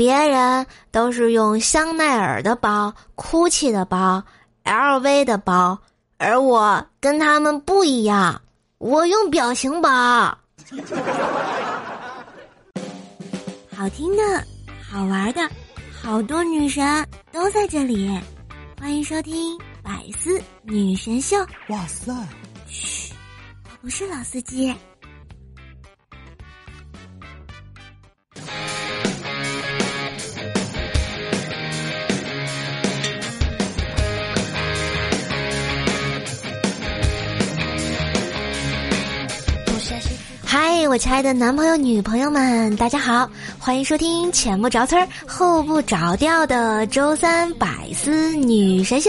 别人都是用香奈儿的包、GUCCI 的包、LV 的包，而我跟他们不一样，我用表情包。好听的，好玩的，好多女神都在这里，欢迎收听《百思女神秀》。哇塞！嘘，我不是老司机。嗨，我亲爱的男朋友、女朋友们，大家好，欢迎收听前不着村后不着调的周三百思女神秀，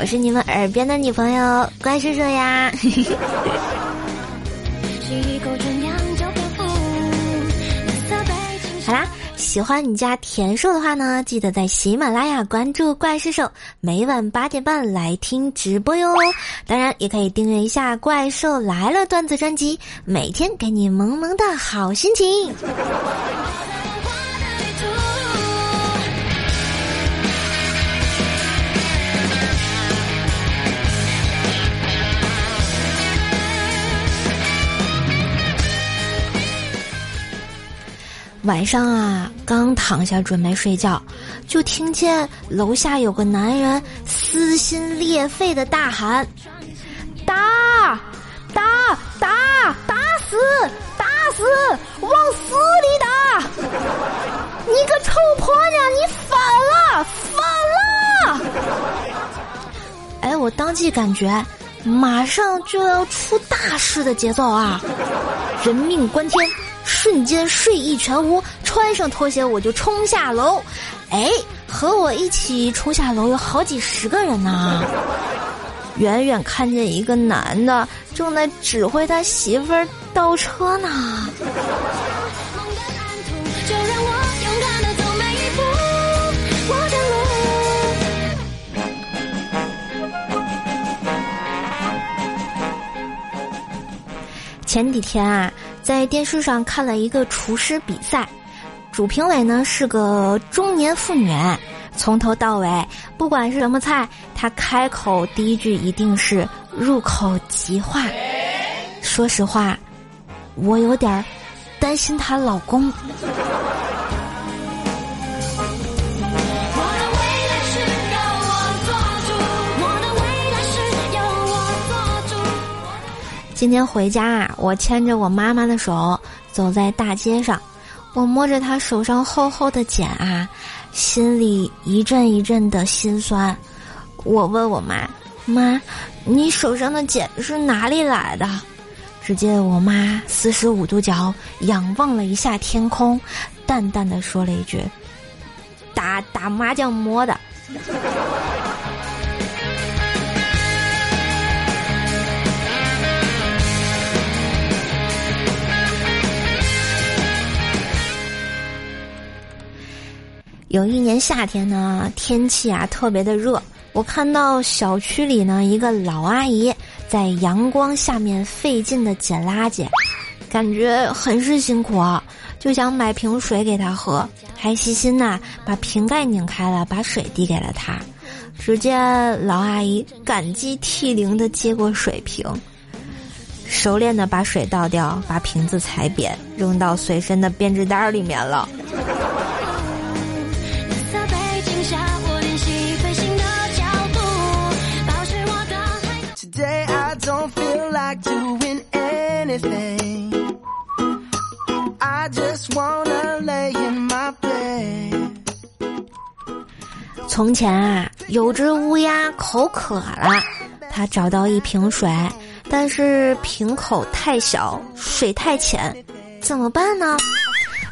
我是你们耳边的女朋友关叔叔呀。好啦。喜欢你家田硕的话呢，记得在喜马拉雅关注怪兽兽，每晚八点半来听直播哟。当然，也可以订阅一下《怪兽来了》段子专辑，每天给你萌萌的好心情。晚上啊，刚躺下准备睡觉，就听见楼下有个男人撕心裂肺的大喊：“打，打，打，打死，打死，往死里打！你个臭婆娘，你反了，反了！”哎，我当即感觉马上就要出大事的节奏啊，人命关天。瞬间睡意全无，穿上拖鞋我就冲下楼。哎，和我一起冲下楼有好几十个人呢。远远看见一个男的正在指挥他媳妇儿倒车呢。前几天啊。在电视上看了一个厨师比赛，主评委呢是个中年妇女，从头到尾不管是什么菜，她开口第一句一定是入口即化。说实话，我有点担心她老公。今天回家啊，我牵着我妈妈的手走在大街上，我摸着她手上厚厚的茧啊，心里一阵一阵的心酸。我问我妈：“妈，你手上的茧是哪里来的？”只见我妈四十五度角仰望了一下天空，淡淡的说了一句：“打打麻将摸的。”有一年夏天呢，天气啊特别的热，我看到小区里呢一个老阿姨在阳光下面费劲的捡垃圾，感觉很是辛苦啊，就想买瓶水给她喝，还细心呐把瓶盖拧开了，把水递给了她。只见老阿姨感激涕零的接过水瓶，熟练的把水倒掉，把瓶子踩扁，扔到随身的编织袋里面了。Just wanna lay in my bed 从前啊，有只乌鸦口渴了，它找到一瓶水，但是瓶口太小，水太浅，怎么办呢？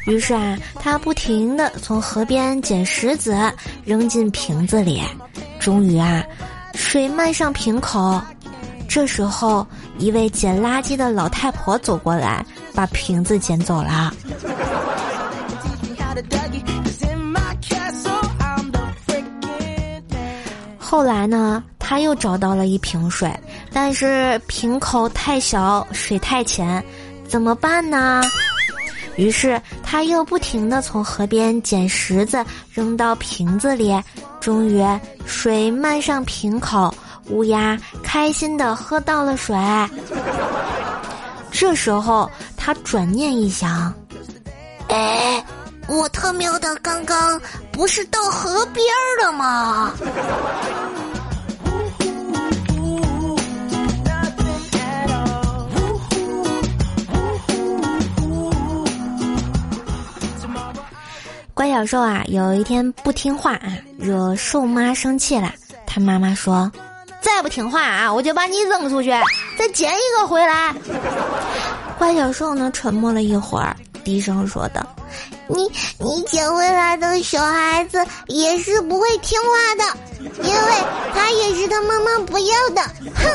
于是啊，它不停的从河边捡石子扔进瓶子里，终于啊，水漫上瓶口。这时候，一位捡垃圾的老太婆走过来，把瓶子捡走了。后来呢，他又找到了一瓶水，但是瓶口太小，水太浅，怎么办呢？于是他又不停地从河边捡石子扔到瓶子里，终于水漫上瓶口，乌鸦开心地喝到了水。这时候他转念一想，哎，我特喵的刚刚不是到河边了吗？乖小兽啊，有一天不听话啊，惹兽妈生气了。他妈妈说：“再不听话啊，我就把你扔出去，再捡一个回来。”乖小兽呢，沉默了一会儿，低声说道：“你你捡回来的小孩子也是不会听话的，因为他也是他妈妈不要的。”哼。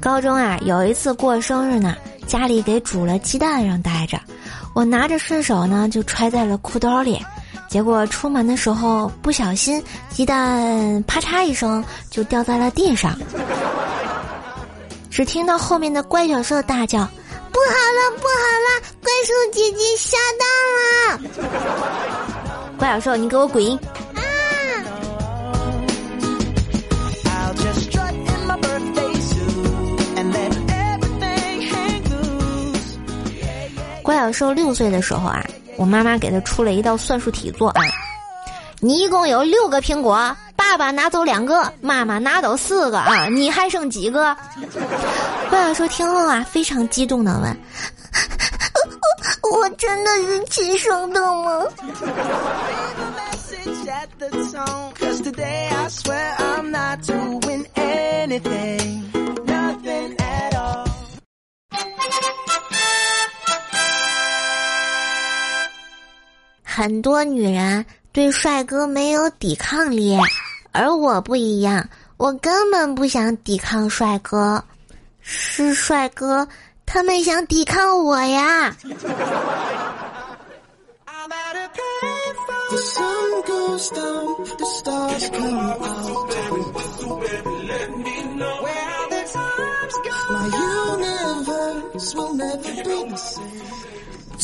高中啊，有一次过生日呢，家里给煮了鸡蛋让带着，我拿着顺手呢就揣在了裤兜里，结果出门的时候不小心，鸡蛋啪嚓一声就掉在了地上，只听到后面的怪小兽大叫：“不好了，不好了，怪兽姐姐下蛋了！”怪小兽，你给我滚！乖小兽六岁的时候啊，我妈妈给他出了一道算术题做啊。你一共有六个苹果，爸爸拿走两个，妈妈拿走四个啊，你还剩几个？乖小兽听后啊，非常激动的问：“我真的是亲生的吗？”很多女人对帅哥没有抵抗力，而我不一样，我根本不想抵抗帅哥，是帅哥他们想抵抗我呀。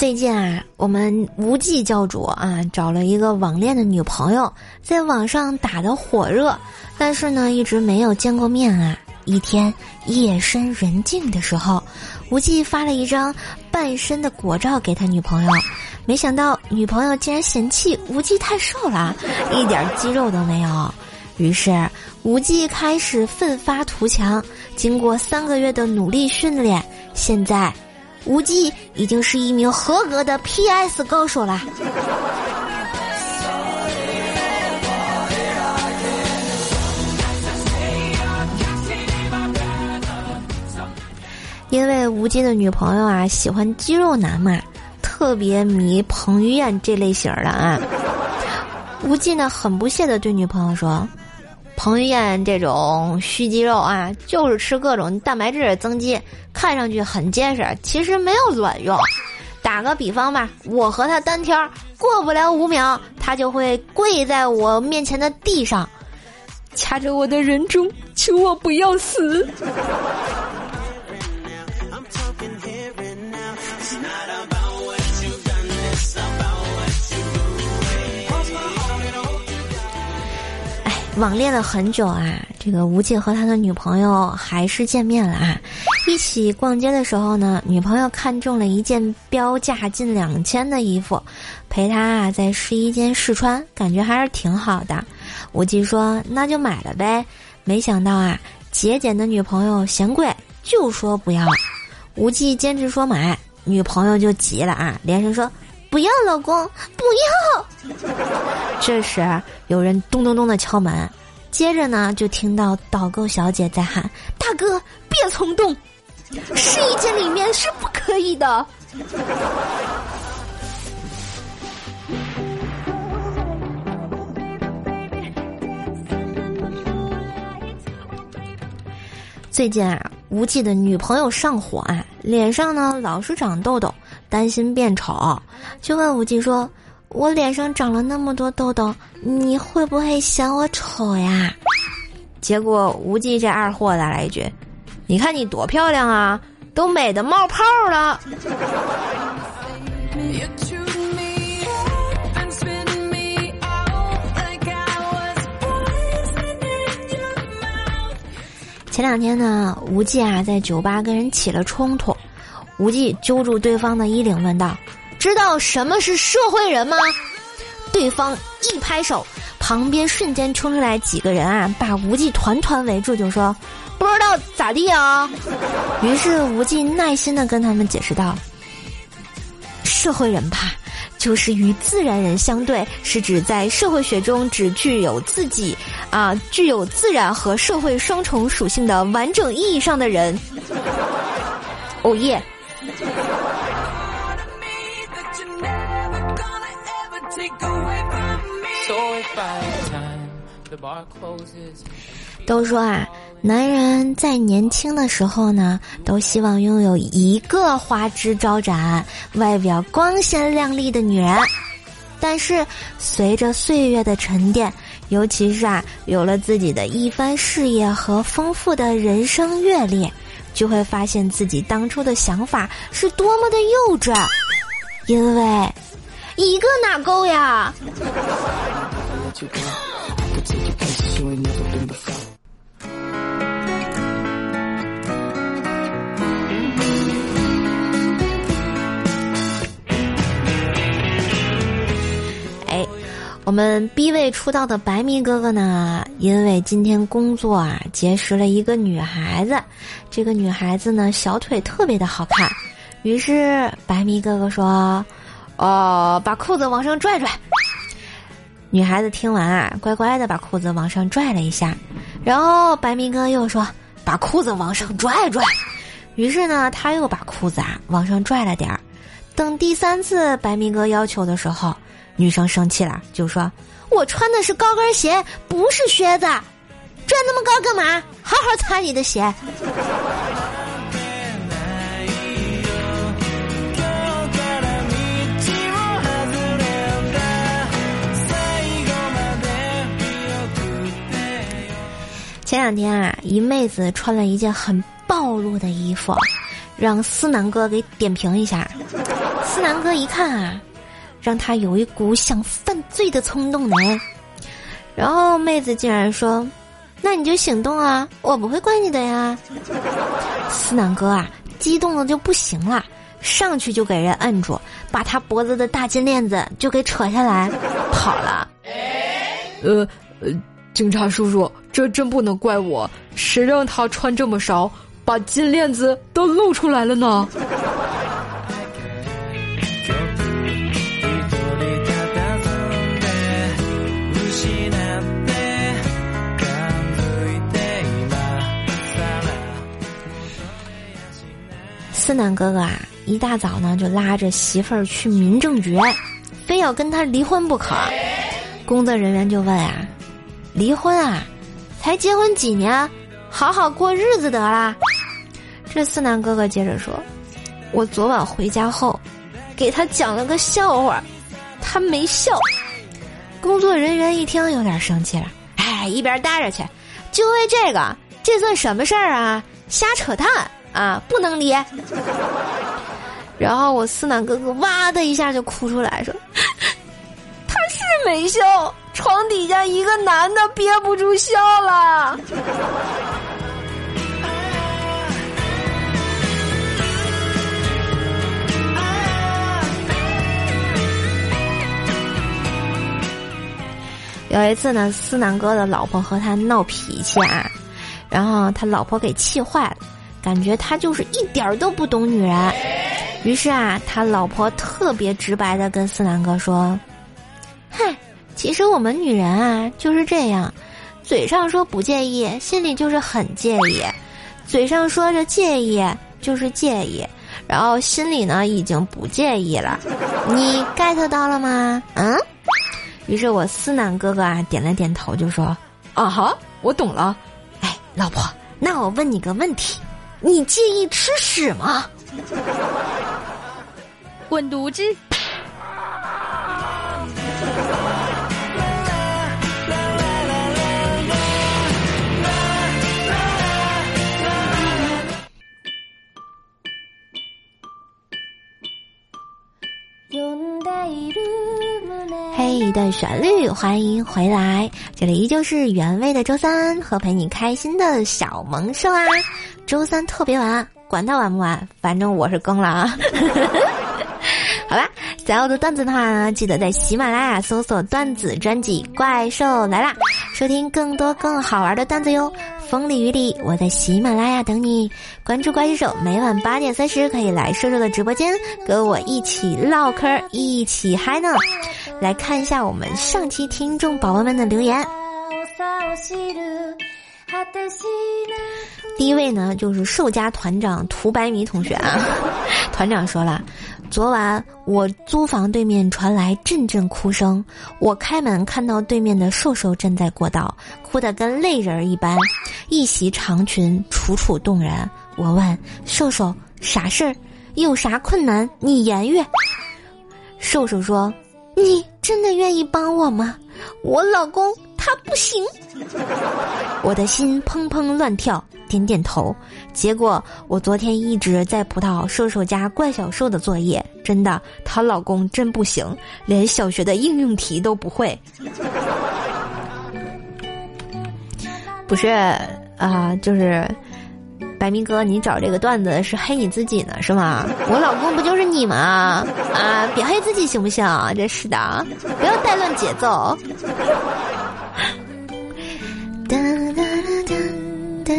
最近啊，我们无忌教主啊找了一个网恋的女朋友，在网上打的火热，但是呢一直没有见过面啊。一天夜深人静的时候，无忌发了一张半身的果照给他女朋友，没想到女朋友竟然嫌弃无忌太瘦了，一点肌肉都没有。于是无忌开始奋发图强，经过三个月的努力训练，现在。无忌已经是一名合格的 PS 高手了。因为无忌的女朋友啊喜欢肌肉男嘛，特别迷彭于晏这类型的啊。无忌呢很不屑的对女朋友说。彭于晏这种虚肌肉啊，就是吃各种蛋白质增肌，看上去很结实，其实没有卵用。打个比方吧，我和他单挑，过不了五秒，他就会跪在我面前的地上，掐着我的人中，求我不要死。网恋了很久啊，这个吴忌和他的女朋友还是见面了啊。一起逛街的时候呢，女朋友看中了一件标价近两千的衣服，陪他啊在试衣间试穿，感觉还是挺好的。吴忌说：“那就买了呗。”没想到啊，节俭的女朋友嫌贵，就说不要。吴忌坚持说买，女朋友就急了啊，连声说。不要，老公，不要！这时有人咚咚咚的敲门，接着呢就听到导购小姐在喊：“大哥，别冲动，试衣间里面是不可以的。”最近啊，无忌的女朋友上火啊，脸上呢老是长痘痘。担心变丑，就问无忌说：“我脸上长了那么多痘痘，你会不会嫌我丑呀？结果无忌这二货来了一句：“你看你多漂亮啊，都美的冒泡了。”前两天呢，无忌啊在酒吧跟人起了冲突，无忌揪住对方的衣领问道：“知道什么是社会人吗？”对方一拍手，旁边瞬间冲出来几个人啊，把无忌团团围住，就说：“不知道咋地啊？”于是无忌耐心的跟他们解释道：“社会人吧。”就是与自然人相对，是指在社会学中只具有自己啊具有自然和社会双重属性的完整意义上的人。哦耶！都说啊，男人在年轻的时候呢，都希望拥有一个花枝招展、外表光鲜亮丽的女人。但是随着岁月的沉淀，尤其是啊，有了自己的一番事业和丰富的人生阅历，就会发现自己当初的想法是多么的幼稚。因为一个哪够呀？我们 B 位出道的白迷哥哥呢，因为今天工作啊，结识了一个女孩子。这个女孩子呢，小腿特别的好看。于是白迷哥哥说：“哦，把裤子往上拽拽。”女孩子听完啊，乖乖的把裤子往上拽了一下，然后白明哥又说：“把裤子往上拽拽。”于是呢，他又把裤子啊往上拽了点儿。等第三次白明哥要求的时候，女生生气了，就说：“我穿的是高跟鞋，不是靴子，拽那么高干嘛？好好擦你的鞋。”前两天啊，一妹子穿了一件很暴露的衣服，让思南哥给点评一下。思南哥一看啊，让他有一股想犯罪的冲动呢。然后妹子竟然说：“那你就行动啊，我不会怪你的呀。”思南哥啊，激动的就不行了，上去就给人摁住，把他脖子的大金链子就给扯下来，跑了。呃呃。警察叔叔，这真不能怪我，谁让他穿这么少，把金链子都露出来了呢？思南哥哥啊，一大早呢就拉着媳妇儿去民政局，非要跟他离婚不可。工作人员就问啊。离婚啊？才结婚几年，好好过日子得啦。这思南哥哥接着说：“我昨晚回家后，给他讲了个笑话，他没笑。”工作人员一听有点生气了：“哎，一边待着去！就为这个，这算什么事儿啊？瞎扯淡啊！不能离。”然后我思南哥哥哇的一下就哭出来，说：“他是没笑。”床底下一个男的憋不住笑了。有一次呢，思南哥的老婆和他闹脾气啊，然后他老婆给气坏了，感觉他就是一点儿都不懂女人。于是啊，他老婆特别直白的跟思南哥说：“嗨。”其实我们女人啊就是这样，嘴上说不介意，心里就是很介意；嘴上说着介意，就是介意，然后心里呢已经不介意了。你 get 到了吗？嗯。于是我思南哥哥啊点了点头，就说：“啊哈，我懂了。”哎，老婆，那我问你个问题，你介意吃屎吗？滚犊子！一段旋律，欢迎回来！这里依旧是原味的周三和陪你开心的小萌兽啊。周三特别晚，管它晚不晚，反正我是更了啊。好啦，想要的段子的话呢，记得在喜马拉雅搜索段子专辑《怪兽来啦》，收听更多更好玩的段子哟。风里雨里，我在喜马拉雅等你。关注怪兽手，每晚八点三十可以来瘦瘦的直播间，跟我一起唠嗑，一起嗨呢。来看一下我们上期听众宝宝们的留言。第一位呢，就是兽家团长涂白米同学啊。团长说了。昨晚我租房对面传来阵阵哭声，我开门看到对面的瘦瘦站在过道，哭得跟泪人一般，一袭长裙楚楚动人。我问瘦瘦啥事儿，有啥困难你言语。瘦瘦说：“你真的愿意帮我吗？我老公他不行。”我的心砰砰乱跳。点点头，结果我昨天一直在葡萄瘦瘦家怪小兽的作业，真的，她老公真不行，连小学的应用题都不会。不是啊，就是白明哥，你找这个段子是黑你自己呢，是吗？我老公不就是你吗？啊，别黑自己行不行？真是的，不要带乱节奏。哒哒哒哒。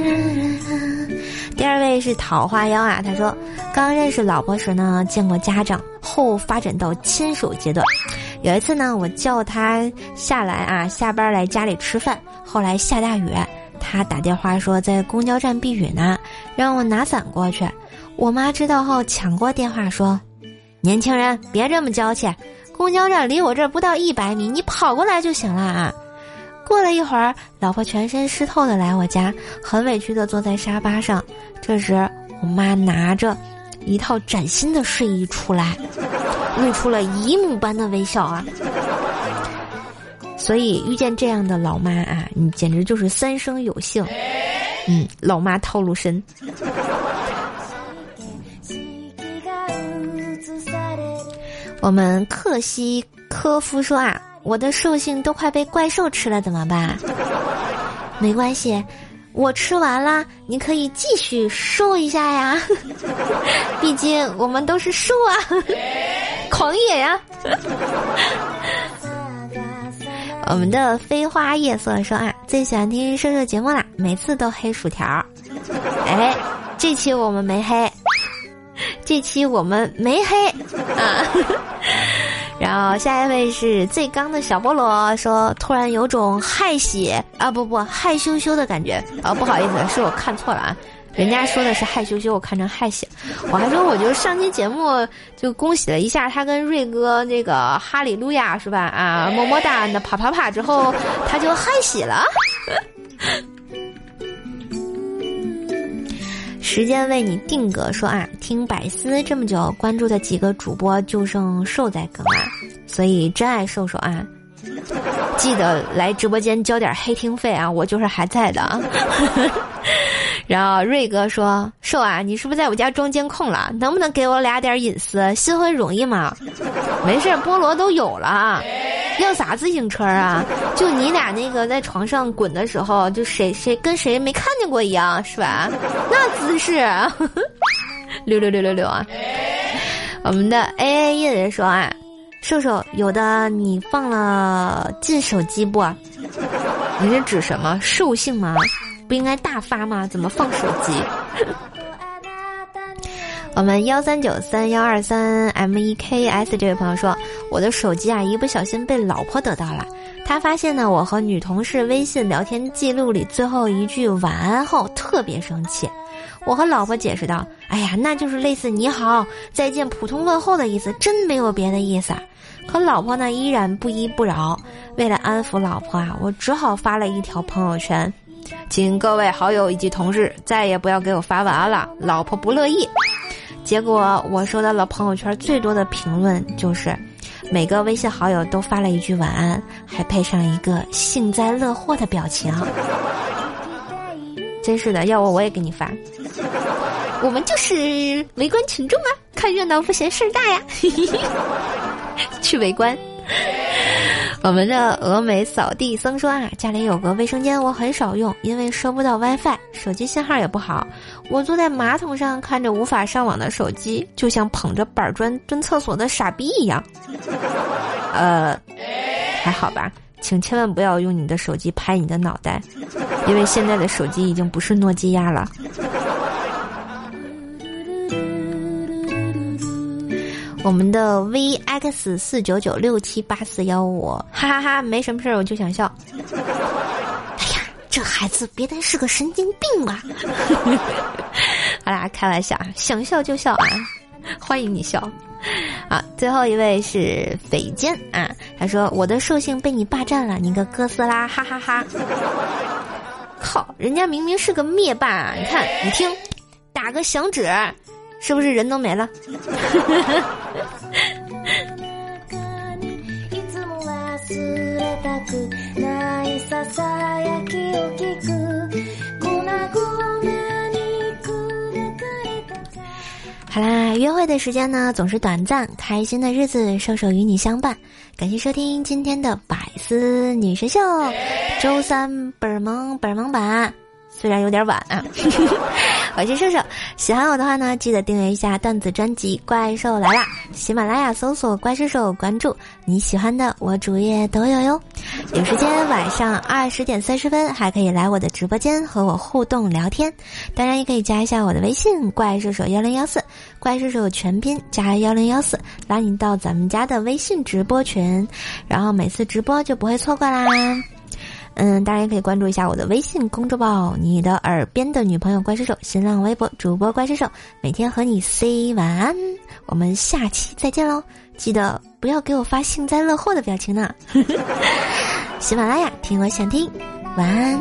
第二位是桃花妖啊，他说，刚认识老婆时呢，见过家长，后发展到牵手阶段。有一次呢，我叫他下来啊，下班来家里吃饭。后来下大雨，他打电话说在公交站避雨呢，让我拿伞过去。我妈知道后抢过电话说：“年轻人别这么娇气，公交站离我这儿不到一百米，你跑过来就行了啊。”过了一会儿，老婆全身湿透的来我家，很委屈的坐在沙发上。这时，我妈拿着一套崭新的睡衣出来，露出了姨母般的微笑啊！所以遇见这样的老妈啊，你简直就是三生有幸。嗯，老妈套路深。我们克西科夫说啊。我的兽性都快被怪兽吃了，怎么办？没关系，我吃完了，你可以继续瘦一下呀。毕竟我们都是兽啊，狂野呀。我们的飞花夜色说啊，最喜欢听瘦瘦节目啦，每次都黑薯条。哎，这期我们没黑，这期我们没黑啊。然后下一位是最刚的小菠萝说：“突然有种害喜啊，不不害羞羞的感觉啊，不好意思，是我看错了啊，人家说的是害羞羞，我看成害喜，我还说我就上期节目就恭喜了一下他跟瑞哥那个哈利路亚是吧？啊，么么哒，那啪啪啪之后他就害喜了。”时间为你定格，说啊，听百思这么久，关注的几个主播就剩瘦在哥啊，所以真爱瘦瘦啊，记得来直播间交点黑听费啊，我就是还在的啊。然后瑞哥说，瘦啊，你是不是在我家装监控了？能不能给我俩点隐私？新婚容易吗？没事，菠萝都有了。要啥自行车啊？就你俩那个在床上滚的时候，就谁谁跟谁没看见过一样，是吧？那姿势，六六六六六啊！我们的 A A 一人说啊，瘦瘦有的你放了进手机不？你是指什么兽性吗？不应该大发吗？怎么放手机？我们幺三九三幺二三 M E K S 这位朋友说，我的手机啊，一不小心被老婆得到了。他发现呢，我和女同事微信聊天记录里最后一句晚安后，特别生气。我和老婆解释道：“哎呀，那就是类似你好、再见、普通问候的意思，真没有别的意思。”可老婆呢，依然不依不饶。为了安抚老婆啊，我只好发了一条朋友圈，请各位好友以及同事再也不要给我发晚安了，老婆不乐意。结果我收到了朋友圈最多的评论就是：“每个微信好友都发了一句晚安，还配上一个幸灾乐祸的表情。真是的，要我我也给你发。我们就是围观群众啊，看热闹不嫌事儿大呀。去围观。我们的峨眉扫地僧说啊，家里有个卫生间，我很少用，因为收不到 WiFi，手机信号也不好。我坐在马桶上看着无法上网的手机，就像捧着板砖蹲厕所的傻逼一样。呃，还好吧，请千万不要用你的手机拍你的脑袋，因为现在的手机已经不是诺基亚了。我们的 x 四九九六七八四幺五，哈哈哈，没什么事儿，我就想笑。哎呀，这孩子别单是个神经病吧？好啦，开玩笑啊，想笑就笑啊，欢迎你笑。啊，最后一位是匪坚啊，他说我的兽性被你霸占了，你个哥斯拉，哈哈哈。靠，人家明明是个灭霸，你看，你听，打个响指。是不是人都没了？好啦，约会的时间呢总是短暂，开心的日子，瘦瘦与你相伴。感谢收听今天的百思女神秀，周三本萌本萌版。虽然有点晚啊，我是瘦瘦，喜欢我的话呢，记得订阅一下段子专辑《怪兽来啦》，喜马拉雅搜索“怪兽兽”，关注你喜欢的，我主页都有哟。有时间晚上二十点三十分还可以来我的直播间和我互动聊天，当然也可以加一下我的微信“怪兽手幺零幺四”，怪兽手全拼加幺零幺四，拉你到咱们家的微信直播群，然后每次直播就不会错过啦。嗯，当然也可以关注一下我的微信公众号“你的耳边的女朋友怪兽手”，新浪微博主播怪兽手，每天和你 say 晚安。我们下期再见喽！记得不要给我发幸灾乐祸的表情呢。喜马拉雅听我想听，晚安。